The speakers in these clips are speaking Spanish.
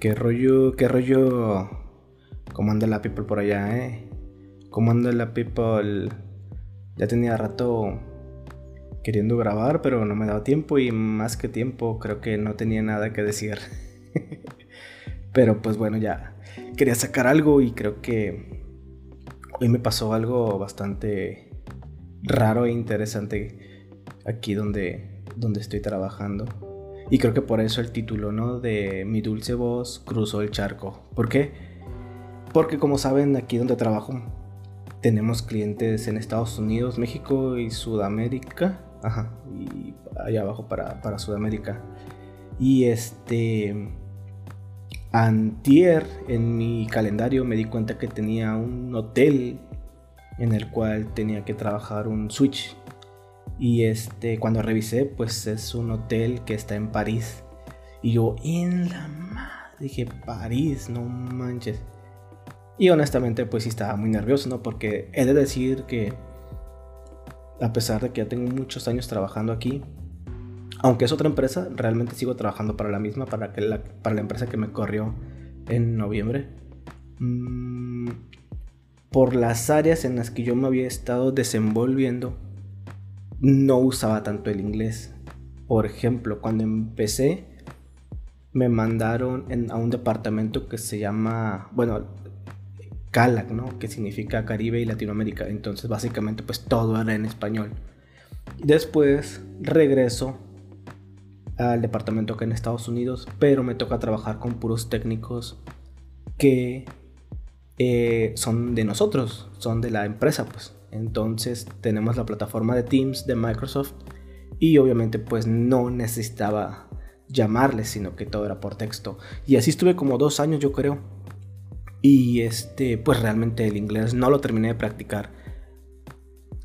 qué rollo, qué rollo. ¿Cómo la people por allá, eh? ¿Cómo la people? Ya tenía rato queriendo grabar, pero no me daba tiempo y más que tiempo creo que no tenía nada que decir. pero pues bueno, ya quería sacar algo y creo que hoy me pasó algo bastante raro e interesante aquí donde, donde estoy trabajando. Y creo que por eso el título, ¿no? De Mi dulce voz cruzó el charco. ¿Por qué? Porque como saben, aquí donde trabajo tenemos clientes en Estados Unidos, México y Sudamérica. Ajá, y allá abajo para, para Sudamérica. Y este... Antier en mi calendario me di cuenta que tenía un hotel en el cual tenía que trabajar un switch y este, cuando revisé, pues es un hotel que está en París. Y yo, en la madre, dije, París, no manches. Y honestamente, pues sí estaba muy nervioso, ¿no? Porque he de decir que, a pesar de que ya tengo muchos años trabajando aquí, aunque es otra empresa, realmente sigo trabajando para la misma, para, que la, para la empresa que me corrió en noviembre. Mm, por las áreas en las que yo me había estado desenvolviendo, no usaba tanto el inglés. Por ejemplo, cuando empecé, me mandaron a un departamento que se llama, bueno, CALAC, ¿no? Que significa Caribe y Latinoamérica. Entonces, básicamente, pues todo era en español. Después regreso al departamento que en Estados Unidos, pero me toca trabajar con puros técnicos que eh, son de nosotros, son de la empresa, pues. Entonces tenemos la plataforma de Teams de Microsoft y obviamente pues no necesitaba llamarles, sino que todo era por texto. Y así estuve como dos años yo creo. Y este, pues realmente el inglés no lo terminé de practicar.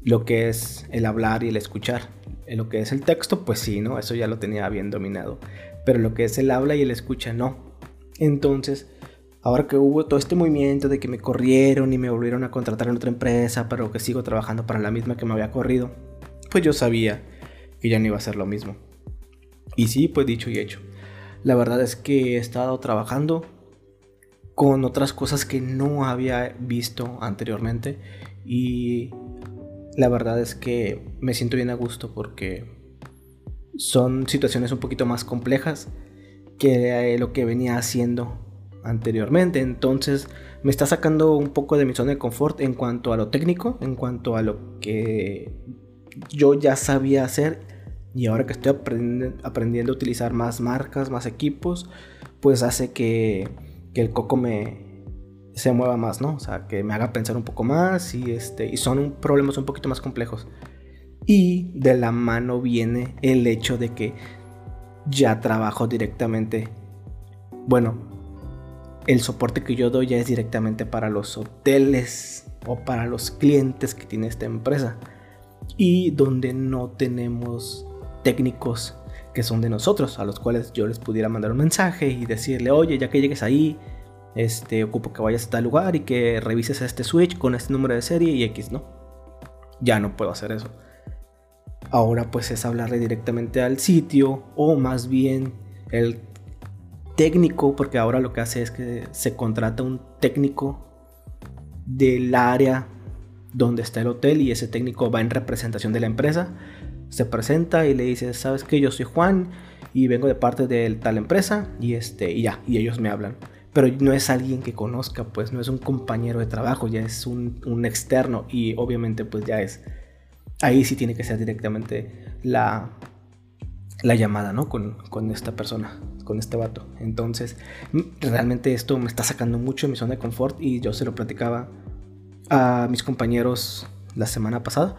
Lo que es el hablar y el escuchar. Lo que es el texto, pues sí, ¿no? Eso ya lo tenía bien dominado. Pero lo que es el habla y el escucha, no. Entonces, ahora que hubo todo este movimiento de que me corrieron y me volvieron a contratar en otra empresa, pero que sigo trabajando para la misma que me había corrido, pues yo sabía que ya no iba a ser lo mismo. Y sí, pues dicho y hecho. La verdad es que he estado trabajando con otras cosas que no había visto anteriormente y la verdad es que me siento bien a gusto porque son situaciones un poquito más complejas que lo que venía haciendo anteriormente. Entonces me está sacando un poco de mi zona de confort en cuanto a lo técnico, en cuanto a lo que yo ya sabía hacer y ahora que estoy aprendiendo, a utilizar más marcas, más equipos, pues hace que, el coco me se mueva más, ¿no? O sea, que me haga pensar un poco más y, este, y son problemas un poquito más complejos. Y de la mano viene el hecho de que ya trabajo directamente, bueno, el soporte que yo doy ya es directamente para los hoteles o para los clientes que tiene esta empresa. Y donde no tenemos técnicos que son de nosotros, a los cuales yo les pudiera mandar un mensaje y decirle, oye, ya que llegues ahí, este, ocupo que vayas a tal lugar y que revises este switch con este número de serie y X, ¿no? Ya no puedo hacer eso. Ahora pues es hablarle directamente al sitio o más bien el técnico, porque ahora lo que hace es que se contrata un técnico del área donde está el hotel y ese técnico va en representación de la empresa, se presenta y le dice, sabes que yo soy Juan y vengo de parte de tal empresa y este y ya, y ellos me hablan. Pero no es alguien que conozca, pues no es un compañero de trabajo, ya es un, externo y obviamente pues ya es, ahí sí tiene que ser directamente la, la llamada, ¿no? Con, con, esta persona, con este vato. Entonces, realmente esto me está sacando mucho de mi zona de confort y yo se lo platicaba a mis compañeros la semana pasada,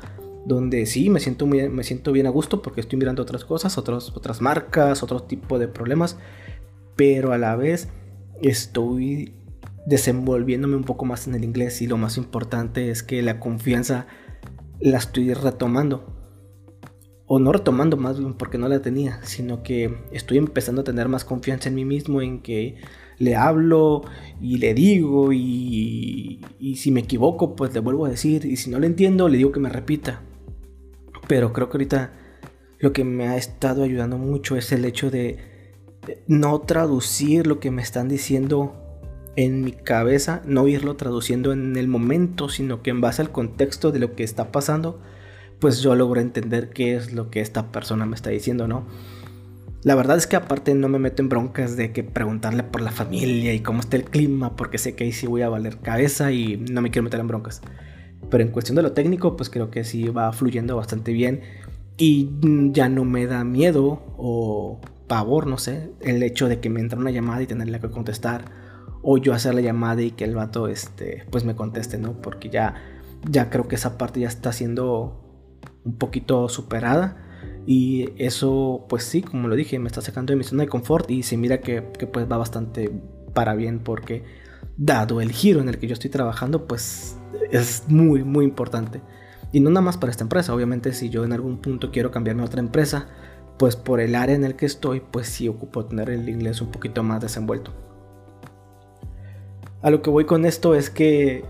donde sí me siento, muy, me siento bien a gusto porque estoy mirando otras cosas, otros, otras marcas, otro tipo de problemas, pero a la vez estoy desenvolviéndome un poco más en el inglés y lo más importante es que la confianza la estoy retomando o no retomando más bien porque no la tenía, sino que estoy empezando a tener más confianza en mí mismo, en que le hablo y le digo y, y si me equivoco pues le vuelvo a decir y si no le entiendo le digo que me repita. Pero creo que ahorita lo que me ha estado ayudando mucho es el hecho de no traducir lo que me están diciendo en mi cabeza, no irlo traduciendo en el momento, sino que en base al contexto de lo que está pasando, pues yo logro entender qué es lo que esta persona me está diciendo, ¿no? La verdad es que aparte no me meto en broncas de que preguntarle por la familia y cómo está el clima, porque sé que ahí sí voy a valer cabeza y no me quiero meter en broncas. Pero en cuestión de lo técnico, pues creo que sí va fluyendo bastante bien y ya no me da miedo o pavor, no sé, el hecho de que me entra una llamada y tenerle que contestar o yo hacer la llamada y que el vato este pues me conteste, ¿no? Porque ya ya creo que esa parte ya está siendo un poquito superada y eso pues sí, como lo dije, me está sacando de mi zona de confort y se mira que, que pues va bastante para bien porque dado el giro en el que yo estoy trabajando pues es muy muy importante. Y no nada más para esta empresa, obviamente si yo en algún punto quiero cambiarme a otra empresa, pues por el área en el que estoy, pues sí ocupo tener el inglés un poquito más desenvuelto. A lo que voy con esto es que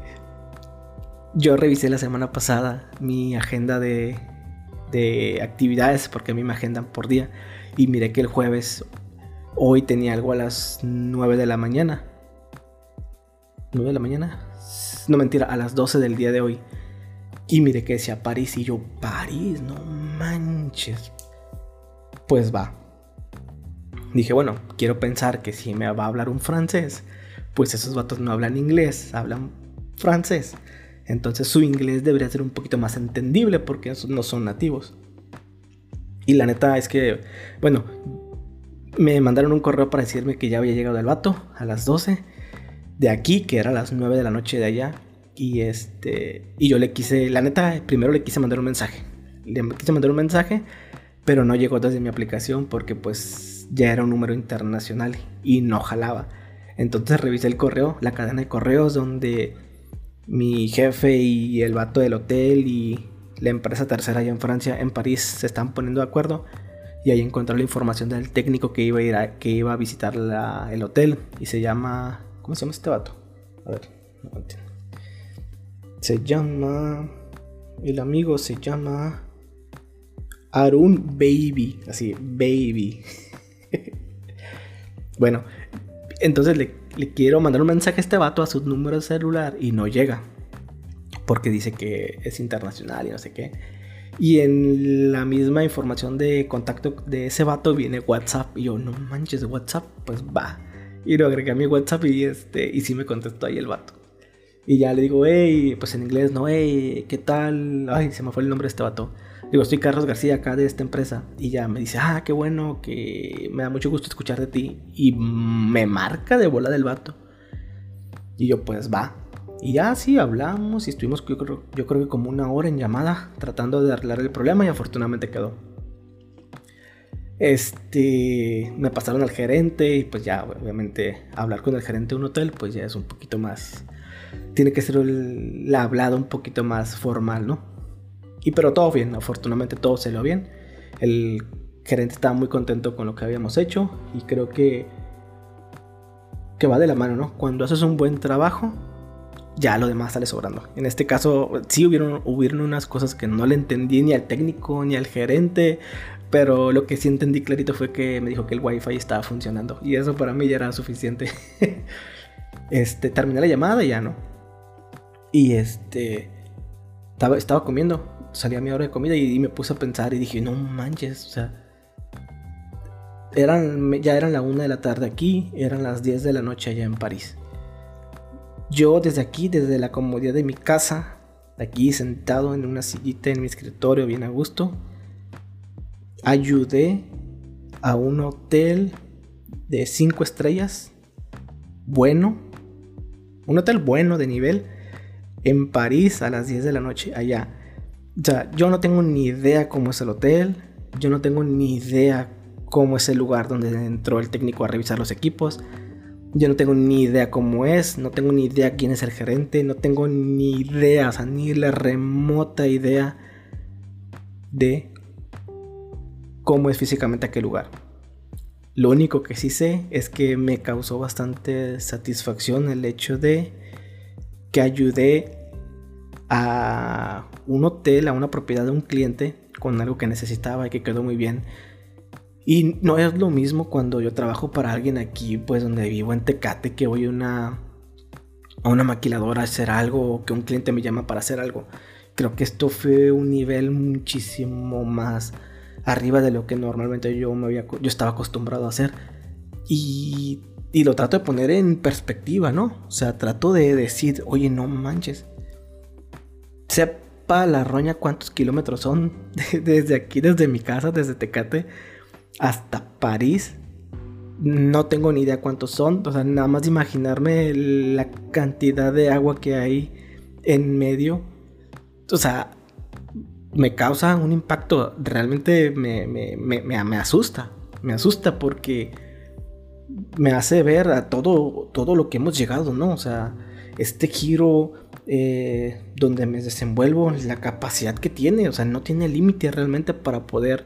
yo revisé la semana pasada mi agenda de, de actividades, porque a mí me agendan por día, y miré que el jueves, hoy tenía algo a las 9 de la mañana. ¿9 de la mañana? No mentira, a las 12 del día de hoy. Y miré que decía París y yo, París, no manches, pues va. Dije, bueno, quiero pensar que si me va a hablar un francés, pues esos vatos no hablan inglés, hablan francés. Entonces su inglés debería ser un poquito más entendible porque no son nativos. Y la neta es que, bueno, me mandaron un correo para decirme que ya había llegado el vato a las 12 de aquí, que era las 9 de la noche de allá. Y este, y yo le quise, la neta, primero le quise mandar un mensaje. Le quise mandar un mensaje pero no llegó desde mi aplicación porque pues ya era un número internacional y no jalaba. Entonces revisé el correo, la cadena de correos donde mi jefe y el vato del hotel y la empresa tercera allá en Francia, en París, se están poniendo de acuerdo. Y ahí encontré la información del técnico que iba a ir a, que iba a visitar el hotel. Y se llama... ¿Cómo se llama este vato? A ver, no entiendo. Se llama... El amigo se llama... Arun Baby, así, Baby. bueno, entonces le, quiero mandar un mensaje a este vato a su número de celular y no llega. Porque dice que es internacional y no sé qué. Y en la misma información de contacto de ese vato viene WhatsApp. Y yo, no manches, WhatsApp, pues va. Y lo agregué a mi WhatsApp y este, y sí me contestó ahí el vato. Y ya le digo, hey, pues en inglés, no, hey, ¿qué tal? Ay, se me fue el nombre de este vato. Digo, estoy Carlos García acá de esta empresa. Y ya me dice, ah, qué bueno, que me da mucho gusto escuchar de ti. Y me marca de bola del vato. Y yo, pues va. Y ya sí, hablamos y estuvimos, yo creo, yo creo que como una hora en llamada, tratando de arreglar el problema y afortunadamente quedó. Este, me pasaron al gerente y pues ya, obviamente, hablar con el gerente de un hotel, pues ya es un poquito más, tiene que ser la hablada un poquito más formal, ¿no? Y pero todo bien, afortunadamente todo salió bien. El gerente estaba muy contento con lo que habíamos hecho y creo que que va de la mano, ¿no? Cuando haces un buen trabajo, ya lo demás sale sobrando. En este caso, sí hubieron, hubieron unas cosas que no le entendí ni al técnico ni al gerente, pero lo que sí entendí clarito fue que me dijo que el wifi estaba funcionando y eso para mí ya era suficiente. este, terminé la llamada y ya no. Y este, estaba, estaba comiendo salía mi hora de comida y, me puse a pensar y dije, no manches, o sea, eran, ya eran la una de la tarde aquí, eran las 10 de la noche allá en París. Yo desde aquí, desde la comodidad de mi casa, aquí sentado en una sillita en mi escritorio bien a gusto, ayudé a un hotel de 5 estrellas, bueno, un hotel bueno de nivel, en París a las 10 de la noche allá. O sea, yo no tengo ni idea cómo es el hotel, yo no tengo ni idea cómo es el lugar donde entró el técnico a revisar los equipos. Yo no tengo ni idea cómo es, no tengo ni idea quién es el gerente, no tengo ni idea, o ni la remota idea de cómo es físicamente aquel lugar. Lo único que sí sé es que me causó bastante satisfacción el hecho de que ayudé a un hotel, a una propiedad de un cliente con algo que necesitaba y que quedó muy bien. Y no es lo mismo cuando yo trabajo para alguien aquí, pues donde vivo en Tecate, que voy a una, a una maquiladora a hacer algo o que un cliente me llama para hacer algo. Creo que esto fue un nivel muchísimo más arriba de lo que normalmente yo, me había, yo estaba acostumbrado a hacer. Y, y lo trato de poner en perspectiva, ¿no? O sea, trato de decir, oye, no manches. Sepa la roña cuántos kilómetros son desde aquí, desde mi casa, desde Tecate hasta París. No tengo ni idea cuántos son. O sea, nada más imaginarme la cantidad de agua que hay en medio. O sea, me causa un impacto. Realmente me, me, asusta. Me asusta porque me hace ver a todo, todo lo que hemos llegado, ¿no? O sea, este giro eh, donde me desenvuelvo, la capacidad que tiene, o sea, no tiene límite realmente para poder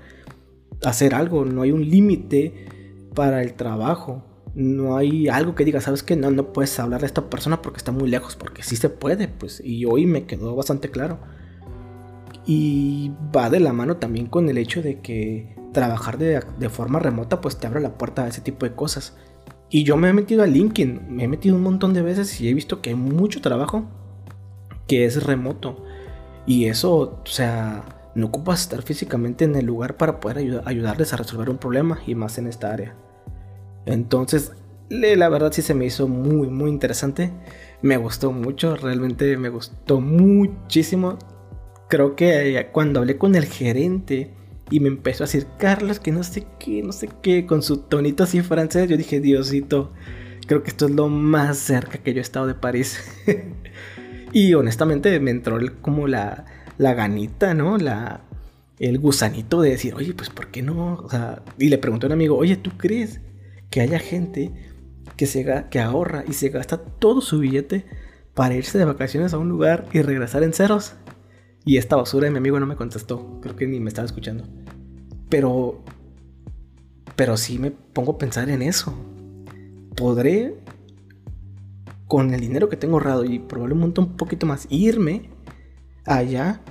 hacer algo, no hay un límite para el trabajo. No hay algo que diga, sabes que no, no puedes hablar a esta persona porque está muy lejos, porque sí se puede, pues, y hoy me quedó bastante claro. Y va de la mano también con el hecho de que trabajar de, de forma remota, pues te abre la puerta a ese tipo de cosas. Y yo me he metido a LinkedIn, me he metido un montón de veces y he visto que hay mucho trabajo que es remoto. Y eso, o sea, no ocupas estar físicamente en el lugar para poder ayudarles a resolver un problema y más en esta área. Entonces, la verdad sí se me hizo muy, muy interesante. Me gustó mucho, realmente me gustó muchísimo. Creo que eh, cuando hablé con el gerente y me empezó a decir, Carlos, que no sé qué, no sé qué, con su tonito así francés, yo dije, Diosito, creo que esto es lo más cerca que yo he estado de París. y honestamente me entró como la la ganita, ¿no? La, el gusanito de decir, oye, pues ¿por qué no? Y le pregunté a un amigo, oye, ¿tú crees que haya gente que, se, que ahorra y se gasta todo su billete para irse de vacaciones a un lugar y regresar en ceros? Y esta basura de mi amigo no me contestó, creo que ni me estaba escuchando. Pero, pero sí me pongo a pensar en eso. ¿Podré, con el dinero que tengo ahorrado y probablemente un poquito más, irme allá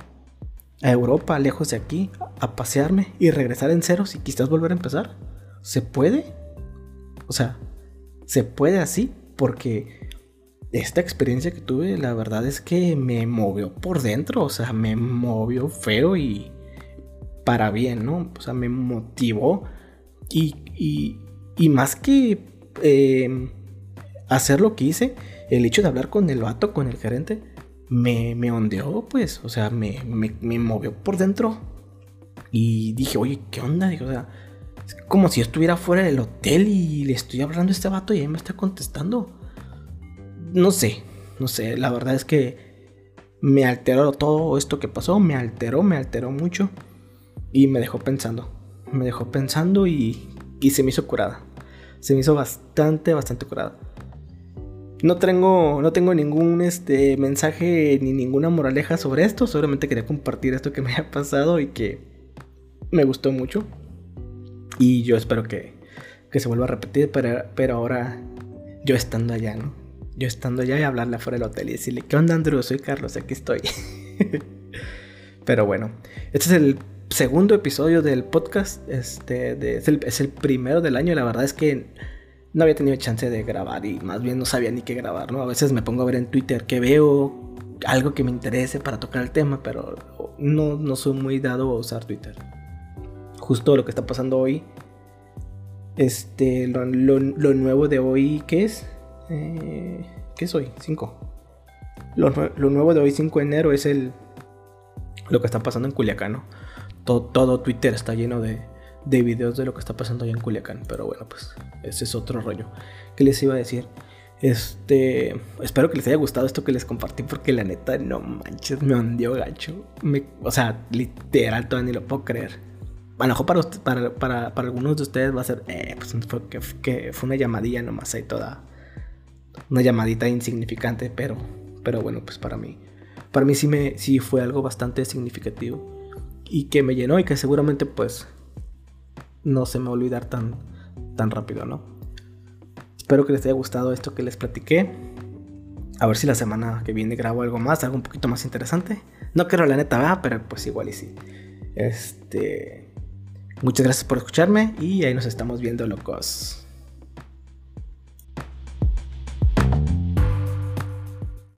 a Europa, lejos de aquí, a pasearme y regresar en ceros y quizás volver a empezar? ¿Se puede? O sea, ¿se puede así? Porque esta experiencia que tuve, la verdad es que me movió por dentro, o sea, me movió feo y para bien, ¿no? O sea, me motivó y, y, más que eh, hacer lo que hice, el hecho de hablar con el vato, con el gerente, me, me ondeó, pues, o sea, me, me, movió por dentro. Y dije, oye, ¿qué onda? Digo, o sea, es como si estuviera fuera del hotel y le estoy hablando a este vato y él me está contestando. No sé, no sé, la verdad es que me alteró todo esto que pasó, me alteró, me alteró mucho y me dejó pensando. Me dejó pensando y, y se me hizo curada. Se me hizo bastante, bastante curada. No tengo, no tengo ningún este, mensaje ni ninguna moraleja sobre esto. Solamente quería compartir esto que me ha pasado y que me gustó mucho. Y yo espero que, que se vuelva a repetir, pero, pero ahora yo estando allá, ¿no? Yo estando allá y hablarle afuera del hotel y decirle, ¿qué onda Andrew? Soy Carlos, aquí estoy. pero bueno, este es el segundo episodio del podcast. Este, es, el, es el primero del año. La verdad es que no había tenido chance de grabar y más bien no sabía ni qué grabar, ¿no? A veces me pongo a ver en Twitter que veo algo que me interese para tocar el tema, pero no, no soy muy dado a usar Twitter. Justo lo que está pasando hoy, este, lo, nuevo de hoy, ¿qué es? Eh, ¿Qué es hoy? 5. Lo, nuevo de hoy, 5 de enero, es el lo que está pasando en Culiacán, ¿no? Todo, todo Twitter está lleno de, de videos de lo que está pasando allá en Culiacán. Pero bueno, pues ese es otro rollo. ¿Qué les iba a decir? Este, espero que les haya gustado esto que les compartí porque la neta, no manches, me hundió gacho. o sea, literal, todavía ni lo puedo creer. A lo mejor para, para, para, algunos de ustedes va a ser, eh, pues que, fue una llamadilla nomás ahí toda. Una llamadita insignificante, pero, pero bueno, pues para mí, para mí sí, me, sí fue algo bastante significativo. Y que me llenó y que seguramente pues no se me va a olvidar tan, tan rápido, ¿no? Espero que les haya gustado esto que les platiqué. A ver si la semana que viene grabo algo más, algo un poquito más interesante. No quiero la neta, pero pues igual y sí. Este. Muchas gracias por escucharme y ahí nos estamos viendo locos.